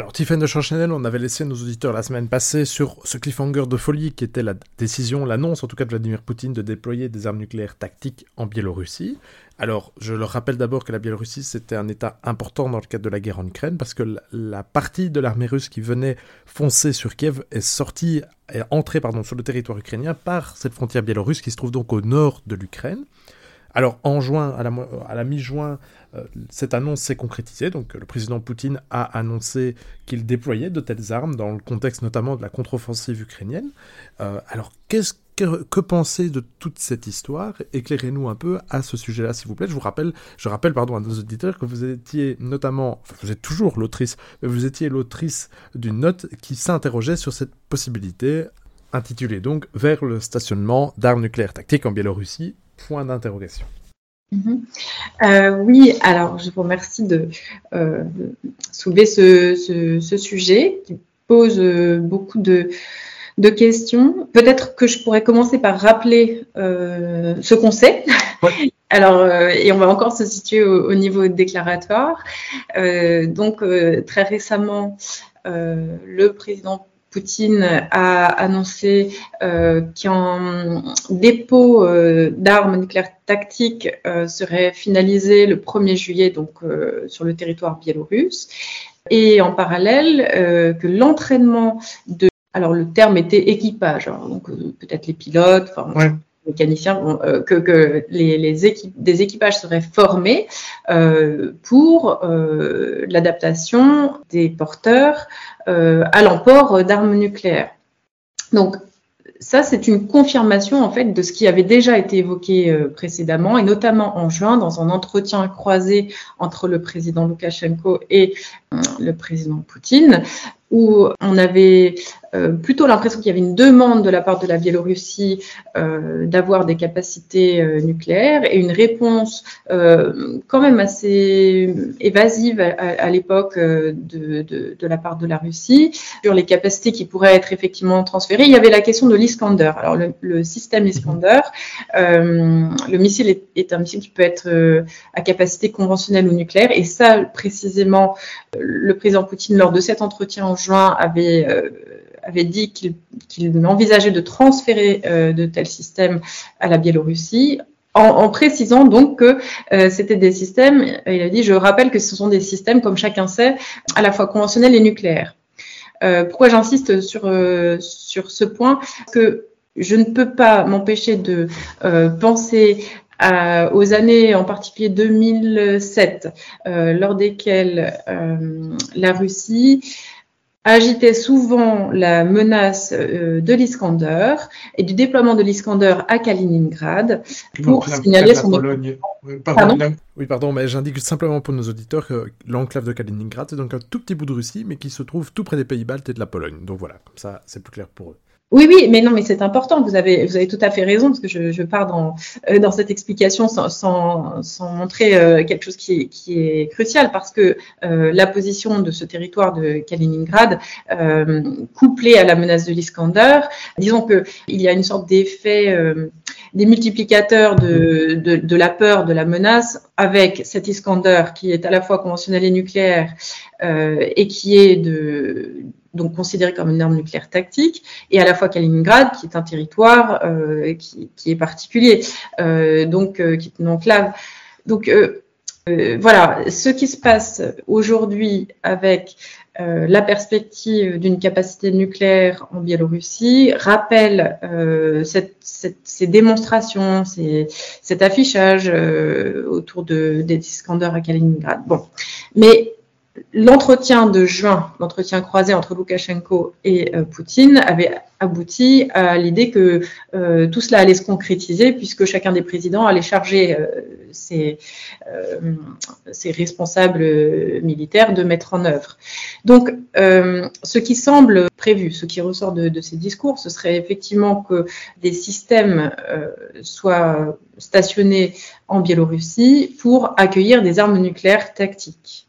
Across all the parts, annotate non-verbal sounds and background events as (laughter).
Alors, Tiffen de Chanchanel, on avait laissé nos auditeurs la semaine passée sur ce cliffhanger de folie qui était la décision, l'annonce en tout cas de Vladimir Poutine de déployer des armes nucléaires tactiques en Biélorussie. Alors, je leur rappelle d'abord que la Biélorussie, c'était un État important dans le cadre de la guerre en Ukraine, parce que la partie de l'armée russe qui venait foncer sur Kiev est sortie, est entrée pardon, sur le territoire ukrainien par cette frontière biélorusse qui se trouve donc au nord de l'Ukraine. Alors en juin, à la, mi-juin, euh, cette annonce s'est concrétisée. Donc le président Poutine a annoncé qu'il déployait de telles armes dans le contexte notamment de la contre-offensive ukrainienne. Euh, alors qu'est-ce que, que penser de toute cette histoire? Éclairez-nous un peu à ce sujet-là, s'il vous plaît. Je vous rappelle, je rappelle pardon à nos auditeurs que vous étiez notamment, vous êtes toujours l'autrice, mais vous étiez l'autrice d'une note qui s'interrogeait sur cette possibilité intitulée donc Vers le stationnement d'armes nucléaires tactiques en Biélorussie Point d'interrogation. Mhm. Euh, oui, alors je vous remercie de euh, soulever ce, sujet qui pose euh, beaucoup de, questions. Peut-être que je pourrais commencer par rappeler ce qu'on sait. (laughs) Alors, et on va encore se situer au, niveau déclaratoire. donc, très récemment, le président Poutine a annoncé euh, qu'un dépôt euh, d'armes nucléaires tactiques euh, serait finalisé le 1er juillet donc sur le territoire biélorusse. Et en parallèle que l'entraînement de alors le terme était équipage hein, donc peut-être les pilotes mécaniciens, euh, que, les, équipes, des équipages seraient formés euh, pour euh, l'adaptation des porteurs à l'emport d'armes nucléaires. Donc, ça, c'est une confirmation en fait de ce qui avait déjà été évoqué précédemment, et notamment en juin, dans un entretien croisé entre le président Loukachenko et le président Poutine, où on avait euh, plutôt l'impression qu'il y avait une demande de la part de la Biélorussie euh, d'avoir des capacités euh, nucléaires et une réponse quand même assez évasive à, l'époque de, de, de, la part de la Russie sur les capacités qui pourraient être effectivement transférées. Il y avait la question de l'Iskander. Alors le, le, système Iskander, le missile est, est, un missile qui peut être à capacité conventionnelle ou nucléaire et ça précisément le président Poutine lors de cet entretien en juin avait avait dit qu'il envisageait de transférer euh, de tels systèmes à la Biélorussie. En, précisant donc que euh, c'était des systèmes, il a dit, je rappelle que ce sont des systèmes, comme chacun sait, à la fois conventionnels et nucléaires. Euh, pourquoi j'insiste sur, sur ce point? Que je ne peux pas m'empêcher de penser aux années en particulier 2007, lors desquelles la Russie agitait souvent la menace euh, de l'Iskander et du déploiement de l'Iskander à Kaliningrad pour signaler son Pologne. Pardon, oui, pardon, mais j'indique simplement pour nos auditeurs que l'enclave de Kaliningrad, c'est donc un tout petit bout de Russie, mais qui se trouve tout près des Pays-Baltes et de la Pologne. Donc voilà, comme ça, c'est plus clair pour eux. Oui, oui, mais non, mais c'est important. Vous avez, vous avez tout à fait raison parce que je, je pars dans, euh, dans cette explication sans, sans, montrer euh, quelque chose qui est, qui est crucial parce que euh, la position de ce territoire de Kaliningrad, couplée à la menace de l'Iskander, disons que il y a une sorte d'effet des multiplicateurs de, de, la peur, de la menace, avec cet Iskander qui est à la fois conventionnel et nucléaire et qui est donc considéré comme une arme nucléaire tactique, et à la fois Kaliningrad, qui est un territoire euh, qui, est particulier, euh, donc euh, qui est une enclave. Donc euh, euh, voilà, ce qui se passe aujourd'hui avec la perspective d'une capacité nucléaire en Biélorussie rappelle cette, cette, ces démonstrations, ces, cet affichage autour de, des Iskander à Kaliningrad. Bon, mais l'entretien de juin, l'entretien croisé entre Loukachenko et euh, Poutine, avait abouti à l'idée que euh, tout cela allait se concrétiser puisque chacun des présidents allait charger euh, ses, responsables militaires de mettre en œuvre. Donc, ce qui semble prévu, ce qui ressort de, ces discours, ce serait effectivement que des systèmes soient stationnés en Biélorussie pour accueillir des armes nucléaires tactiques.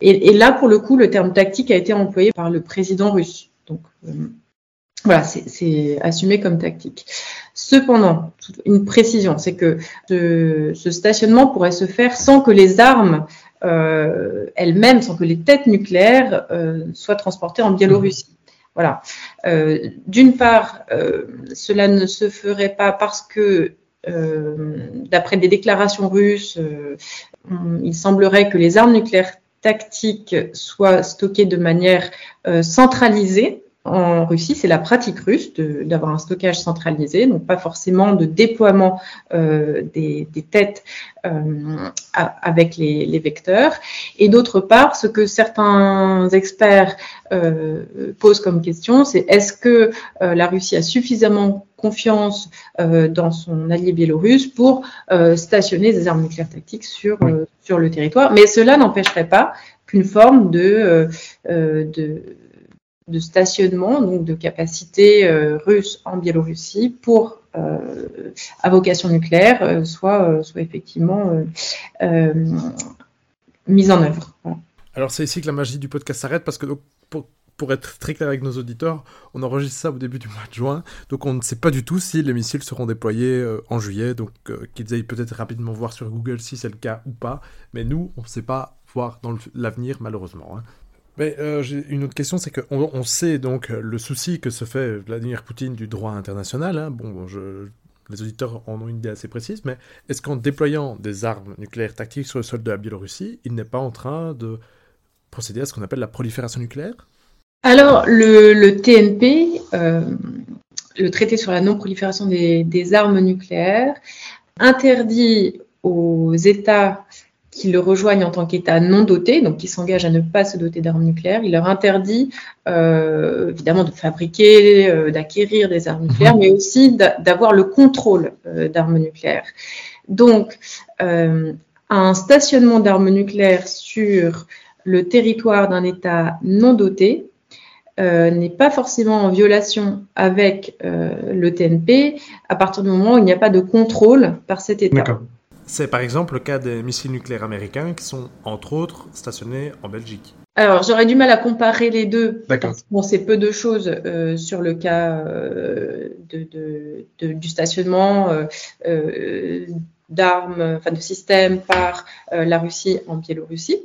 Et, là, pour le coup, le terme tactique a été employé par le président russe. Donc, euh, voilà, c'est assumé comme tactique. Cependant, une précision, c'est que ce, stationnement pourrait se faire sans que les armes elle-même, sans que les têtes nucléaires soient transportées en Biélorussie. Voilà. D'une part, cela ne se ferait pas parce que d'après des déclarations russes, il semblerait que les armes nucléaires tactiques soient stockées de manière centralisée en Russie, c'est la pratique russe d'avoir un stockage centralisé, donc pas forcément de déploiement euh, des, têtes euh, avec les, vecteurs. Et d'autre part, ce que certains experts euh, posent comme question, c'est est-ce que la Russie a suffisamment confiance dans son allié biélorusse pour stationner des armes nucléaires tactiques sur, sur le territoire? Mais cela n'empêcherait pas qu'une forme de, de de stationnement, donc de capacité euh, russe en Biélorussie pour euh, à vocation nucléaire euh, soit, soit effectivement mise en œuvre. Alors c'est ici que la magie du podcast s'arrête parce que pour, pour, être très clair avec nos auditeurs, on enregistre ça au début du mois de juin, donc on ne sait pas du tout si les missiles seront déployés en juillet, donc qu'ils aillent peut-être rapidement voir sur Google si c'est le cas ou pas, mais nous on ne sait pas voir dans l'avenir malheureusement. Hein. Mais euh, j'ai une autre question, c'est qu'on on sait donc le souci que se fait Vladimir Poutine du droit international. Hein. Bon, je, les auditeurs en ont une idée assez précise, mais est-ce qu'en déployant des armes nucléaires tactiques sur le sol de la Biélorussie, il n'est pas en train de procéder à ce qu'on appelle la prolifération nucléaire? Alors, le, TNP, euh, le traité sur la non-prolifération des, des, armes nucléaires, interdit aux États qui le rejoignent en tant qu'État non doté, donc qui s'engagent à ne pas se doter d'armes nucléaires. Il leur interdit euh, évidemment de fabriquer, euh, d'acquérir des armes nucléaires, mhm. mais aussi d'avoir le contrôle euh, d'armes nucléaires. Donc, un stationnement d'armes nucléaires sur le territoire d'un État non doté n'est pas forcément en violation avec le TNP à partir du moment où il n'y a pas de contrôle par cet État. C'est par exemple le cas des missiles nucléaires américains qui sont entre autres stationnés en Belgique. Alors, j'aurais du mal à comparer les deux. Parce qu'on sait peu de choses euh, sur le cas euh, de, du stationnement euh, d'armes, enfin de systèmes par la Russie en Biélorussie.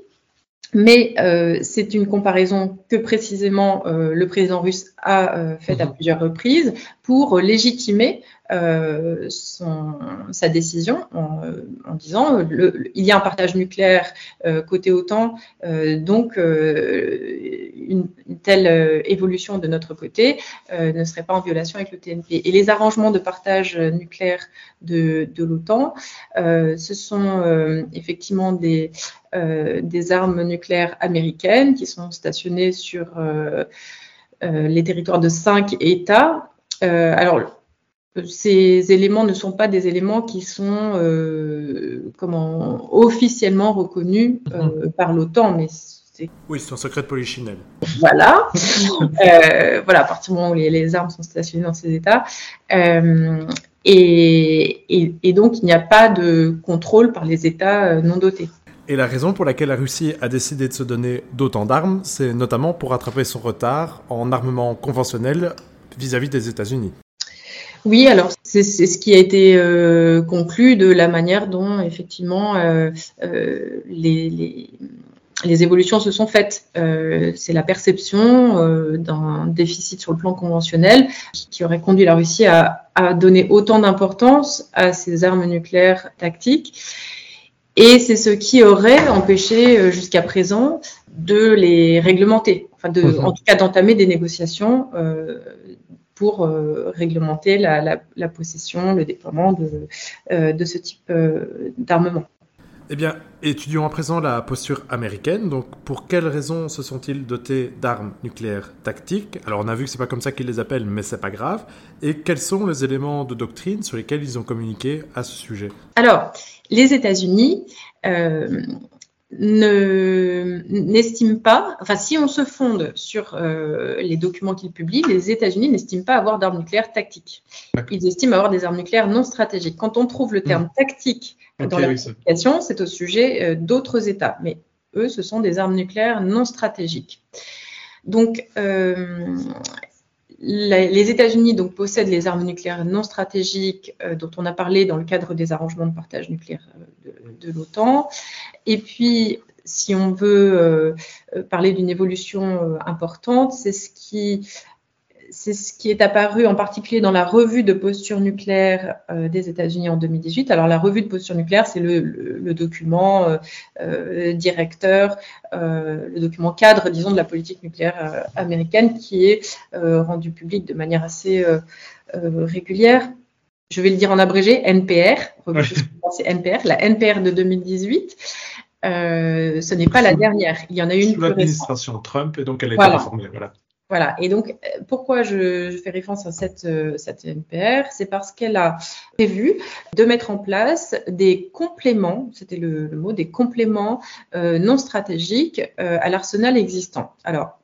Mais c'est une comparaison que précisément le président russe a faite à mhm. plusieurs reprises pour légitimer euh, son, sa décision en, en disant le, il y a un partage nucléaire euh, côté OTAN, euh, donc une, une, telle évolution de notre côté ne serait pas en violation avec le TNP. Et les arrangements de partage nucléaire de, de l'OTAN, ce sont effectivement des, des armes nucléaires américaines qui sont stationnées sur les territoires de cinq États. alors, ces éléments ne sont pas des éléments qui sont euh, comment, officiellement reconnus euh, mhm. par l'OTAN, mais oui, c'est un secret de polichinelle. Voilà. euh, voilà, à partir du moment où les, les, armes sont stationnées dans ces États. Euh, et, et, et, donc, il n'y a pas de contrôle par les États euh, non dotés. Et la raison pour laquelle la Russie a décidé de se donner d'autant d'armes, c'est notamment pour rattraper son retard en armement conventionnel vis-à-vis -vis des États-Unis. Oui, alors c'est ce qui a été euh, conclu de la manière dont effectivement euh, euh, les, les, les, évolutions se sont faites. c'est la perception d'un déficit sur le plan conventionnel qui, aurait conduit la Russie à, à donner autant d'importance à ces armes nucléaires tactiques. Et c'est ce qui aurait empêché jusqu'à présent de les réglementer, enfin de, mmh. en tout cas d'entamer des négociations euh, pour euh, réglementer la, possession, le déploiement de, euh, de ce type euh, d'armement. Eh bien, étudions à présent la posture américaine. Donc, pour quelles raisons se sont-ils dotés d'armes nucléaires tactiques? Alors, on a vu que c'est pas comme ça qu'ils les appellent, mais c'est pas grave. Et quels sont les éléments de doctrine sur lesquels ils ont communiqué à ce sujet? Alors, les États-Unis n'estiment pas, enfin si on se fonde sur euh, les documents qu'ils publient, les États-Unis n'estiment pas avoir d'armes nucléaires tactiques. Ils estiment avoir des armes nucléaires non stratégiques. Quand on trouve le hmm. terme tactique dans la communication, c'est au sujet euh, d'autres États, mais eux, ce sont des armes nucléaires non stratégiques. Donc, euh, les États-Unis donc possèdent les armes nucléaires non stratégiques euh, dont on a parlé dans le cadre des arrangements de partage nucléaire euh, de, l'OTAN. Et puis si on veut parler d'une évolution importante, c'est ce qui c'est ce qui est apparu en particulier dans la revue de posture nucléaire euh, des États-Unis en 2018. Alors la revue de posture nucléaire, c'est le, document euh, euh, directeur, le document cadre, disons, de la politique nucléaire américaine qui est rendu public de manière assez régulière. Je vais le dire en abrégé, NPR, c'est NPR, la NPR de 2018. ce n'est pas la dernière. Il y en a une. Sous l'administration Trump, et donc elle a été réformée. Voilà. Voilà. Et donc, euh, pourquoi je, fais référence à cette, euh, cette NPR C'est parce qu'elle a prévu de mettre en place des compléments, c'était le, mot, des compléments euh, non stratégiques à l'arsenal existant. Alors,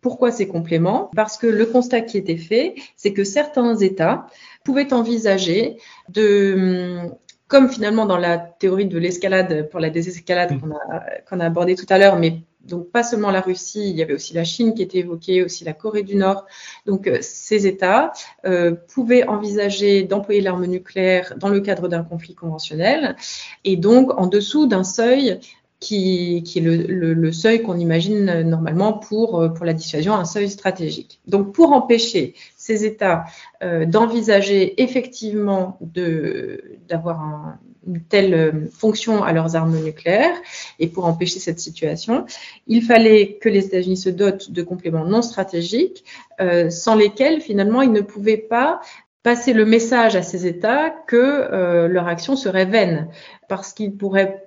pourquoi ces compléments? Parce que le constat qui était fait, c'est que certains États pouvaient envisager de hum, comme finalement dans la théorie de l'escalade pour la désescalade mmh. qu'on a, qu'on a abordé tout à l'heure, mais donc pas seulement la Russie, il y avait aussi la Chine qui était évoquée, aussi la Corée du Nord. Donc euh, ces États euh, pouvaient envisager d'employer l'arme nucléaire dans le cadre d'un conflit conventionnel et donc en dessous d'un seuil qui, est le, seuil qu'on imagine normalement pour, euh, la dissuasion, un seuil stratégique. Donc pour empêcher ces États euh, d'envisager effectivement d'avoir un, une telle euh, fonction à leurs armes nucléaires. Et pour empêcher cette situation, il fallait que les États-Unis se dotent de compléments non stratégiques, euh, sans lesquels finalement ils ne pouvaient pas passer le message à ces États que euh, leur action serait vaine, parce qu'ils pourraient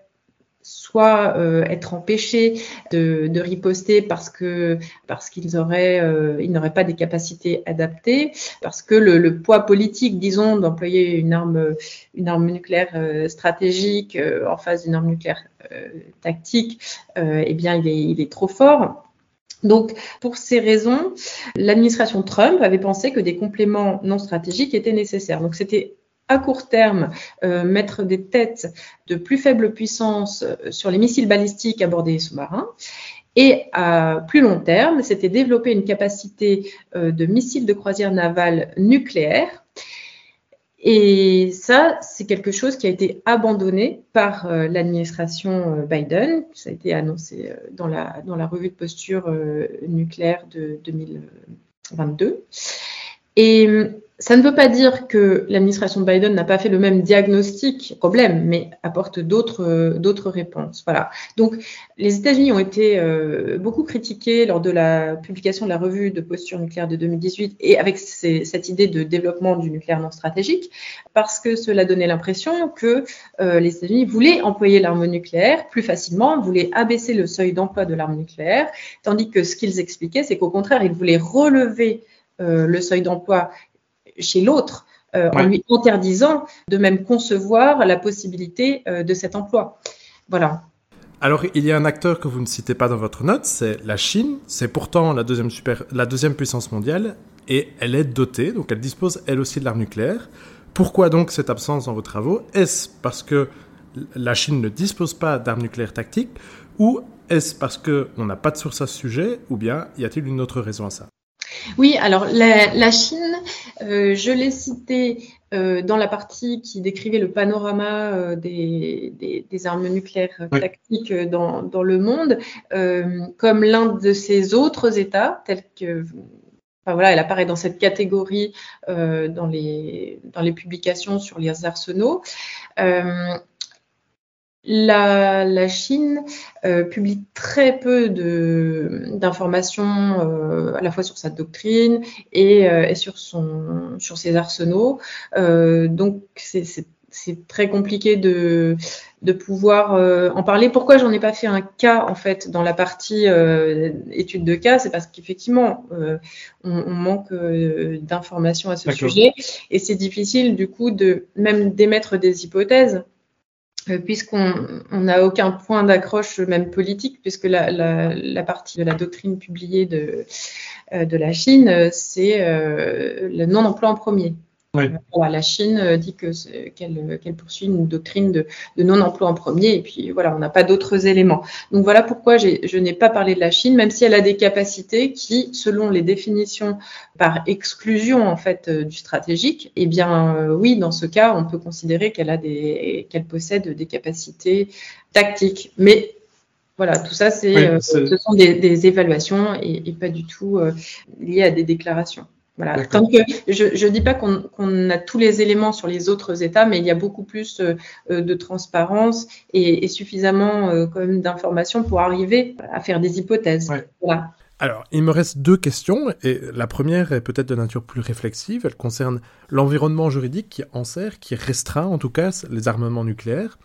soit euh, être empêchés de, de, riposter parce que parce qu'ils auraient euh, ils n'auraient pas des capacités adaptées, parce que le, le poids politique, disons, d'employer une arme une arme nucléaire euh, stratégique en face d'une arme nucléaire tactique, eh bien il est, il est trop fort. Donc, pour ces raisons, l'administration Trump avait pensé que des compléments non stratégiques étaient nécessaires. Donc, c'était à court terme euh, mettre des têtes de plus faible puissance euh, sur les missiles balistiques à bord des sous-marins. Et à plus long terme, c'était développer une capacité euh, de missiles de croisière navale nucléaire. Et ça, c'est quelque chose qui a été abandonné par l'administration Biden. Ça a été annoncé dans la, dans la revue de posture nucléaire de 2022. Et ça ne veut pas dire que l'administration Biden n'a pas fait le même diagnostic problème, mais apporte d'autres euh, d'autres réponses. Voilà. Donc, les États-Unis ont été euh, beaucoup critiqués lors de la publication de la revue de posture nucléaire de 2018 et avec cette idée de développement du nucléaire non stratégique, parce que cela donnait l'impression que euh, les États-Unis voulaient employer l'arme nucléaire plus facilement, voulaient abaisser le seuil d'emploi de l'arme nucléaire, tandis que ce qu'ils expliquaient, c'est qu'au contraire, ils voulaient relever le seuil d'emploi chez l'autre, euh, en lui interdisant de même concevoir la possibilité euh, de cet emploi. Voilà. Alors, il y a un acteur que vous ne citez pas dans votre note, c'est la Chine. C'est pourtant la deuxième, super, la deuxième puissance mondiale et elle est dotée, donc elle dispose elle aussi de l'arme nucléaire. Pourquoi donc cette absence dans vos travaux? Est-ce parce que la Chine ne dispose pas d'armes nucléaires tactiques ou est-ce parce qu'on n'a pas de source à ce sujet ou bien y a-t-il une autre raison à ça? Oui, alors la, Chine, euh, je l'ai citée euh, dans la partie qui décrivait le panorama euh, des, armes nucléaires tactiques dans, le monde, comme l'un de ces autres États, tels que Enfin, voilà, elle apparaît dans cette catégorie dans, les, dans les publications sur les arsenaux. La, Chine euh, publie très peu d'informations euh, à la fois sur sa doctrine et, euh, sur, son, sur ses arsenaux. donc c'est très compliqué de, de pouvoir en parler. Pourquoi j'en ai pas fait un cas en fait dans la partie étude de cas? C'est parce qu'effectivement on, on, manque d'informations à ce sujet et c'est difficile du coup de même d'émettre des hypothèses euh, puisqu'on n'a aucun point d'accroche même politique, puisque la, la, la, partie de la doctrine publiée de, euh, de la Chine, euh, c'est le non-emploi en premier la Chine euh, dit que qu'elle poursuit une doctrine de, non-emploi en premier, et puis voilà, on n'a pas d'autres éléments. Donc voilà pourquoi je n'ai pas parlé de la Chine, même si elle a des capacités qui, selon les définitions par exclusion en fait euh, du stratégique, eh bien euh, oui, dans ce cas, on peut considérer qu'elle a des qu'elle possède des capacités tactiques, mais Voilà, tout ça, c'est, ce sont des, évaluations et, pas du tout liées à des déclarations. Voilà. Tant que je ne dis pas qu'on a tous les éléments sur les autres États, mais il y a beaucoup plus euh, de transparence et, et suffisamment euh, d'informations pour arriver à faire des hypothèses. Voilà. Alors, il me reste deux questions, et la première est peut-être de nature plus réflexive. Elle concerne l'environnement juridique qui enserre, qui restreint en tout cas les armements nucléaires.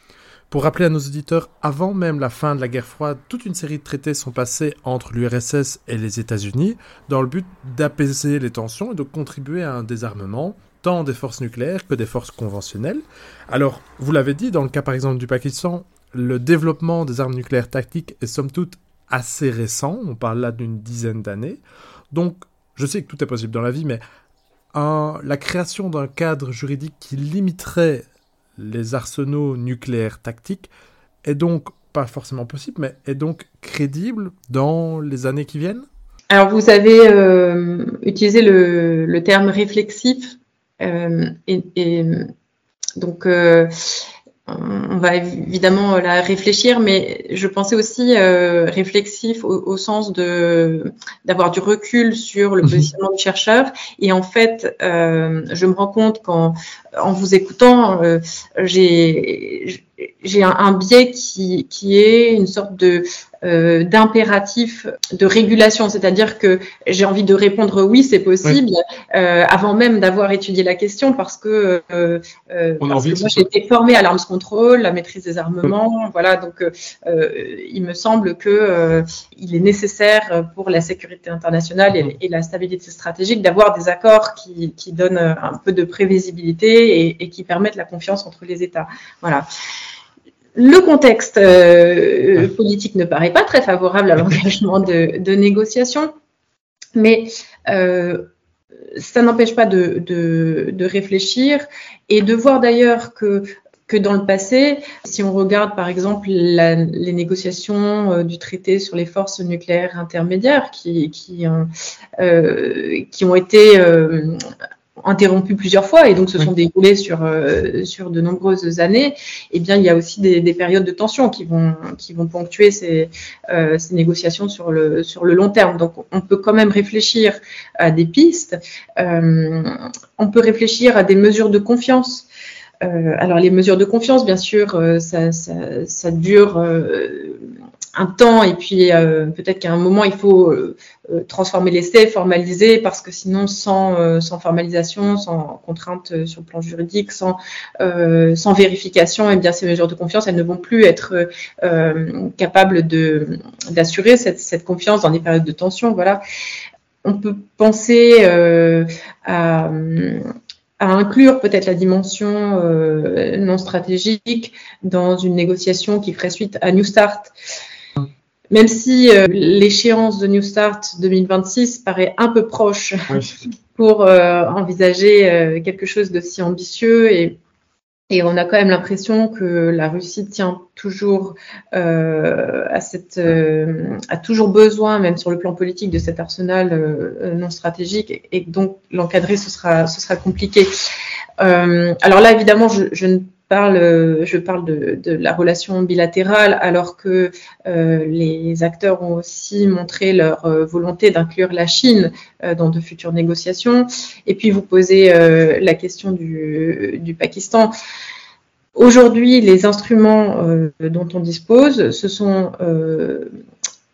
Pour rappeler à nos auditeurs, avant même la fin de la guerre froide, toute une série de traités sont passés entre l'URSS et les États-Unis dans le but d'apaiser les tensions et de contribuer à un désarmement tant des forces nucléaires que des forces conventionnelles. Alors, vous l'avez dit, dans le cas par exemple du Pakistan, le développement des armes nucléaires tactiques est somme toute assez récent, on parle là d'une dizaine d'années. Donc, je sais que tout est possible dans la vie, mais la création d'un cadre juridique qui limiterait les arsenaux nucléaires tactiques est donc pas forcément possible, mais est donc crédible dans les années qui viennent? Alors vous avez euh, utilisé le, terme réflexif euh, et, donc euh, on va évidemment la réfléchir, mais je pensais aussi réflexif au, sens de d'avoir du recul sur le mhm. positionnement du chercheur. Et en fait, je me rends compte qu'en en vous écoutant, j'ai j'ai un, biais qui, qui est une sorte de euh, d'impératif de régulation, c'est-à-dire que j'ai envie de répondre oui, c'est possible, euh, avant même d'avoir étudié la question, parce que, euh, euh parce que moi j'ai été formée à l'arms control, la maîtrise des armements, voilà, donc euh, il me semble que il est nécessaire pour la sécurité internationale et, et la stabilité stratégique d'avoir des accords qui, qui, donnent un peu de prévisibilité et, et qui permettent la confiance entre les États, voilà. Le contexte euh, politique ne paraît pas très favorable à l'engagement de, de négociations, mais euh, ça n'empêche pas de, de, de, réfléchir et de voir d'ailleurs que, que dans le passé, si on regarde par exemple la, les négociations euh, du traité sur les forces nucléaires intermédiaires qui, qui, ont, euh, qui ont été euh, interrompu plusieurs fois et donc se sont déroulés sur euh, sur de nombreuses années, eh bien il y a aussi des, des périodes de tension qui vont qui vont ponctuer ces, euh, ces négociations sur le sur le long terme. Donc on peut quand même réfléchir à des pistes. Euh, on peut réfléchir à des mesures de confiance. Alors les mesures de confiance, bien sûr, ça, ça, ça, dure un temps et puis euh, peut-être qu'à un moment il faut euh, euh, transformer l'essai, formaliser parce que sinon sans, sans formalisation, sans contrainte sur le plan juridique, sans, sans vérification, et eh bien ces mesures de confiance elles ne vont plus être capables de d'assurer cette, cette confiance dans des périodes de tension. Voilà, on peut penser à à inclure peut-être la dimension euh, non stratégique dans une négociation qui ferait suite à New Start même si euh, l'échéance de New Start 2026 paraît un peu proche (laughs) pour euh, envisager euh, quelque chose d'aussi ambitieux et, et on a quand même l'impression que la Russie tient toujours à cette a toujours besoin même sur le plan politique de cet arsenal non stratégique et, et donc l'encadrer ce sera ce sera compliqué. alors là évidemment je, je ne je parle de, la relation bilatérale, alors que euh, les acteurs ont aussi montré leur euh, volonté d'inclure la Chine euh, dans de futures négociations. Et puis vous posez la question du, Pakistan. Aujourd'hui, les instruments dont on dispose, ce sont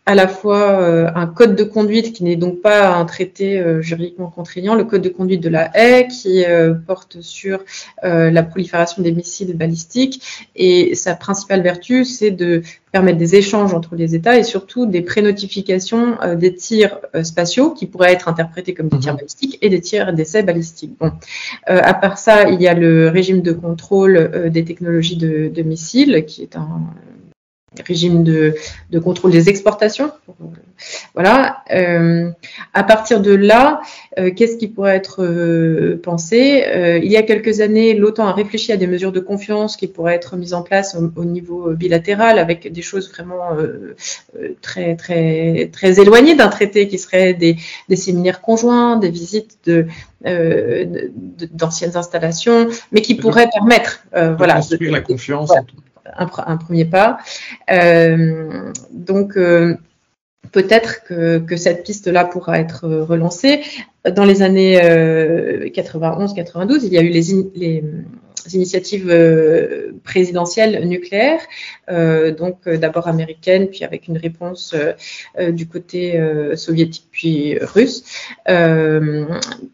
à la fois euh, un code de conduite qui n'est donc pas un traité euh, juridiquement contraignant, le code de conduite de la haie qui euh, porte sur la prolifération des missiles balistiques et sa principale vertu c'est de permettre des échanges entre les États et surtout des prénotifications des tirs spatiaux qui pourraient être interprétés comme des tirs mhm. balistiques et des tirs d'essai balistiques. Bon. à part ça, il y a le régime de contrôle des technologies de, de missiles qui est un régime de, de, contrôle des exportations. Voilà. Euh, à partir de là, euh, qu'est-ce qui pourrait être euh, pensé? Il y a quelques années, l'OTAN a réfléchi à des mesures de confiance qui pourraient être mises en place au, au niveau bilatéral avec des choses vraiment très très très éloignées d'un traité qui seraient des, des séminaires conjoints, des visites de d'anciennes installations, mais qui pourraient permettre, de voilà, construire la confiance. Un, premier pas. donc, peut-être que, cette piste-là pourra être relancée. Dans les années 91-92, il y a eu les, initiatives euh, présidentielles nucléaires, euh, donc euh, d'abord américaines, puis avec une réponse du côté soviétique puis russe,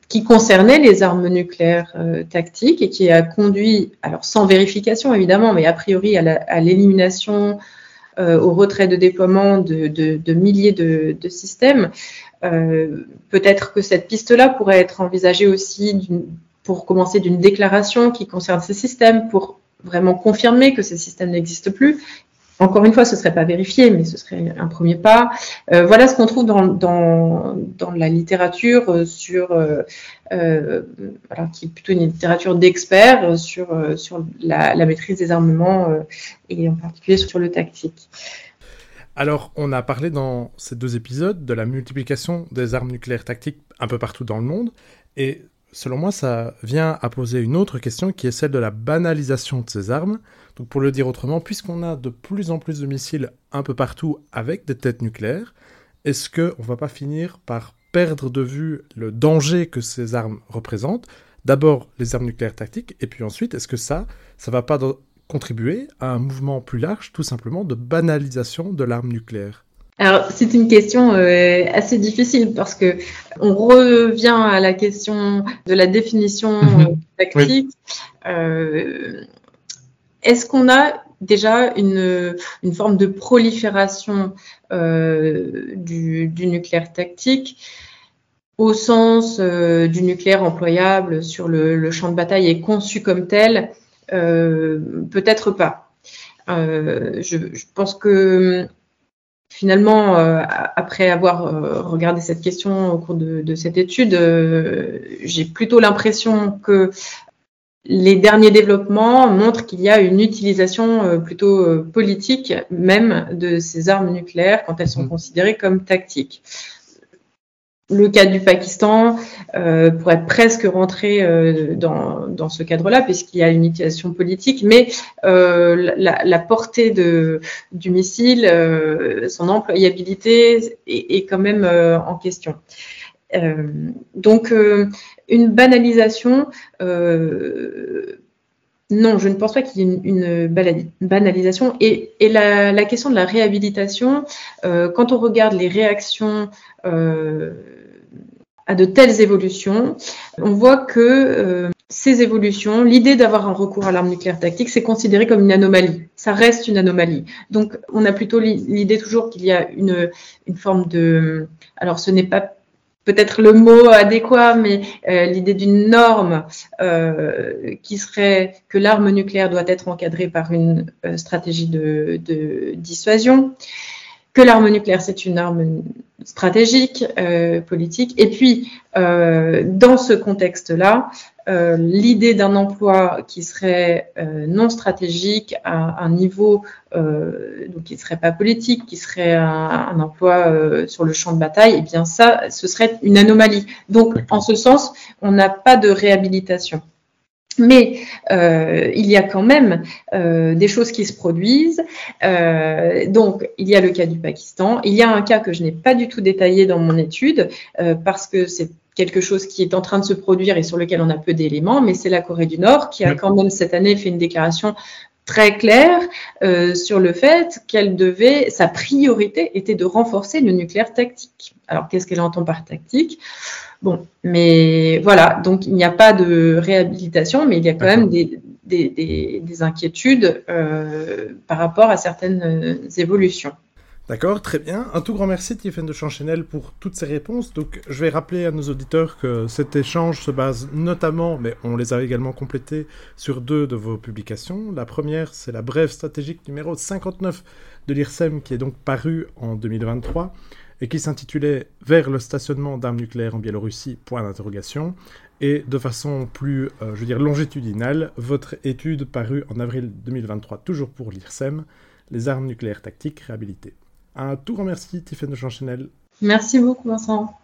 qui concernait les armes nucléaires tactiques et qui a conduit, alors sans vérification évidemment, mais a priori à l'élimination au retrait de déploiement de, milliers de, de systèmes. Peut-être que cette piste-là pourrait être envisagée aussi pour commencer d'une déclaration qui concerne ces systèmes, pour vraiment confirmer que ces systèmes n'existent plus. Encore une fois, ce ne serait pas vérifié, mais ce serait un premier pas. Euh, voilà ce qu'on trouve dans, dans, dans, la littérature euh, sur, euh, euh, qui est plutôt une littérature d'experts sur, sur la, la, maîtrise des armements et en particulier sur le tactique. Alors, on a parlé dans ces deux épisodes de la multiplication des armes nucléaires tactiques un peu partout dans le monde, et selon moi, ça vient à poser une autre question qui est celle de la banalisation de ces armes. Donc pour le dire autrement, puisqu'on a de plus en plus de missiles un peu partout avec des têtes nucléaires, est-ce qu'on ne va pas finir par perdre de vue le danger que ces armes représentent? D'abord les armes nucléaires tactiques, et puis ensuite, est-ce que ça, ça va pas contribuer à un mouvement plus large, tout simplement, de banalisation de l'arme nucléaire? Alors, c'est une question euh, assez difficile parce que on revient à la question de la définition mhm. tactique. Euh, est-ce qu'on a déjà une, une, forme de prolifération euh, du, du, nucléaire tactique au sens du nucléaire employable sur le, le, champ de bataille et conçu comme tel? Peut-être pas. Je, je, pense que finalement, euh, après avoir euh, regardé cette question au cours de, cette étude, euh, j'ai plutôt l'impression que les derniers développements montrent qu'il y a une utilisation plutôt politique même de ces armes nucléaires quand elles sont mmh. considérées comme tactiques le cas du Pakistan euh, pourrait presque rentrer euh, dans, ce cadre-là, puisqu'il y a une utilisation politique, mais euh, la, portée du missile, son employabilité est, quand même en question. donc, une banalisation non, je ne pense pas qu'il y ait une, banalisation. Et, la, question de la réhabilitation, quand on regarde les réactions à de telles évolutions, on voit que euh, ces évolutions, l'idée d'avoir un recours à l'arme nucléaire tactique, c'est considéré comme une anomalie. Ça reste une anomalie. Donc, on a plutôt l'idée toujours qu'il y a une, forme de... Alors, ce n'est pas peut-être le mot adéquat, mais euh, l'idée d'une norme euh, qui serait que l'arme nucléaire doit être encadrée par une stratégie de, dissuasion, que l'arme nucléaire c'est une arme stratégique, politique, et puis dans ce contexte-là, euh, l'idée d'un emploi qui serait euh, non stratégique à un niveau euh, donc qui serait pas politique, qui serait un, emploi euh, sur le champ de bataille, et eh bien ça, ce serait une anomalie. Donc, en ce sens, on n'a pas de réhabilitation. Mais euh, il y a quand même euh, des choses qui se produisent. Euh, donc, il y a le cas du Pakistan. Il y a un cas que je n'ai pas du tout détaillé dans mon étude parce que c'est quelque chose qui est en train de se produire et sur lequel on a peu d'éléments, mais c'est la Corée du Nord qui a quand même cette année fait une déclaration très claire euh, sur le fait qu'elle devait, sa priorité était de renforcer le nucléaire tactique. Alors qu'est-ce qu'elle entend par tactique? Bon, mais voilà, donc il n'y a pas de réhabilitation, mais il y a quand même des, des, des, des inquiétudes euh, par rapport à certaines euh, évolutions. D'accord, très bien. Un tout grand merci Tiffany de Chanchenel pour toutes ces réponses. Donc je vais rappeler à nos auditeurs que cet échange se base notamment, mais on les a également complétés, sur deux de vos publications. La première, c'est la brève stratégique numéro 59 de l'IRSEM qui est donc paru en 2023 et qui s'intitulait Vers le stationnement d'armes nucléaires en Biélorussie, point d'interrogation. Et de façon plus, euh, je veux dire, longitudinale, votre étude parue en avril 2023, toujours pour l'IRSEM, les armes nucléaires tactiques réhabilitées. Un tout grand merci, Tiffany Chanchenel. Merci beaucoup, Vincent.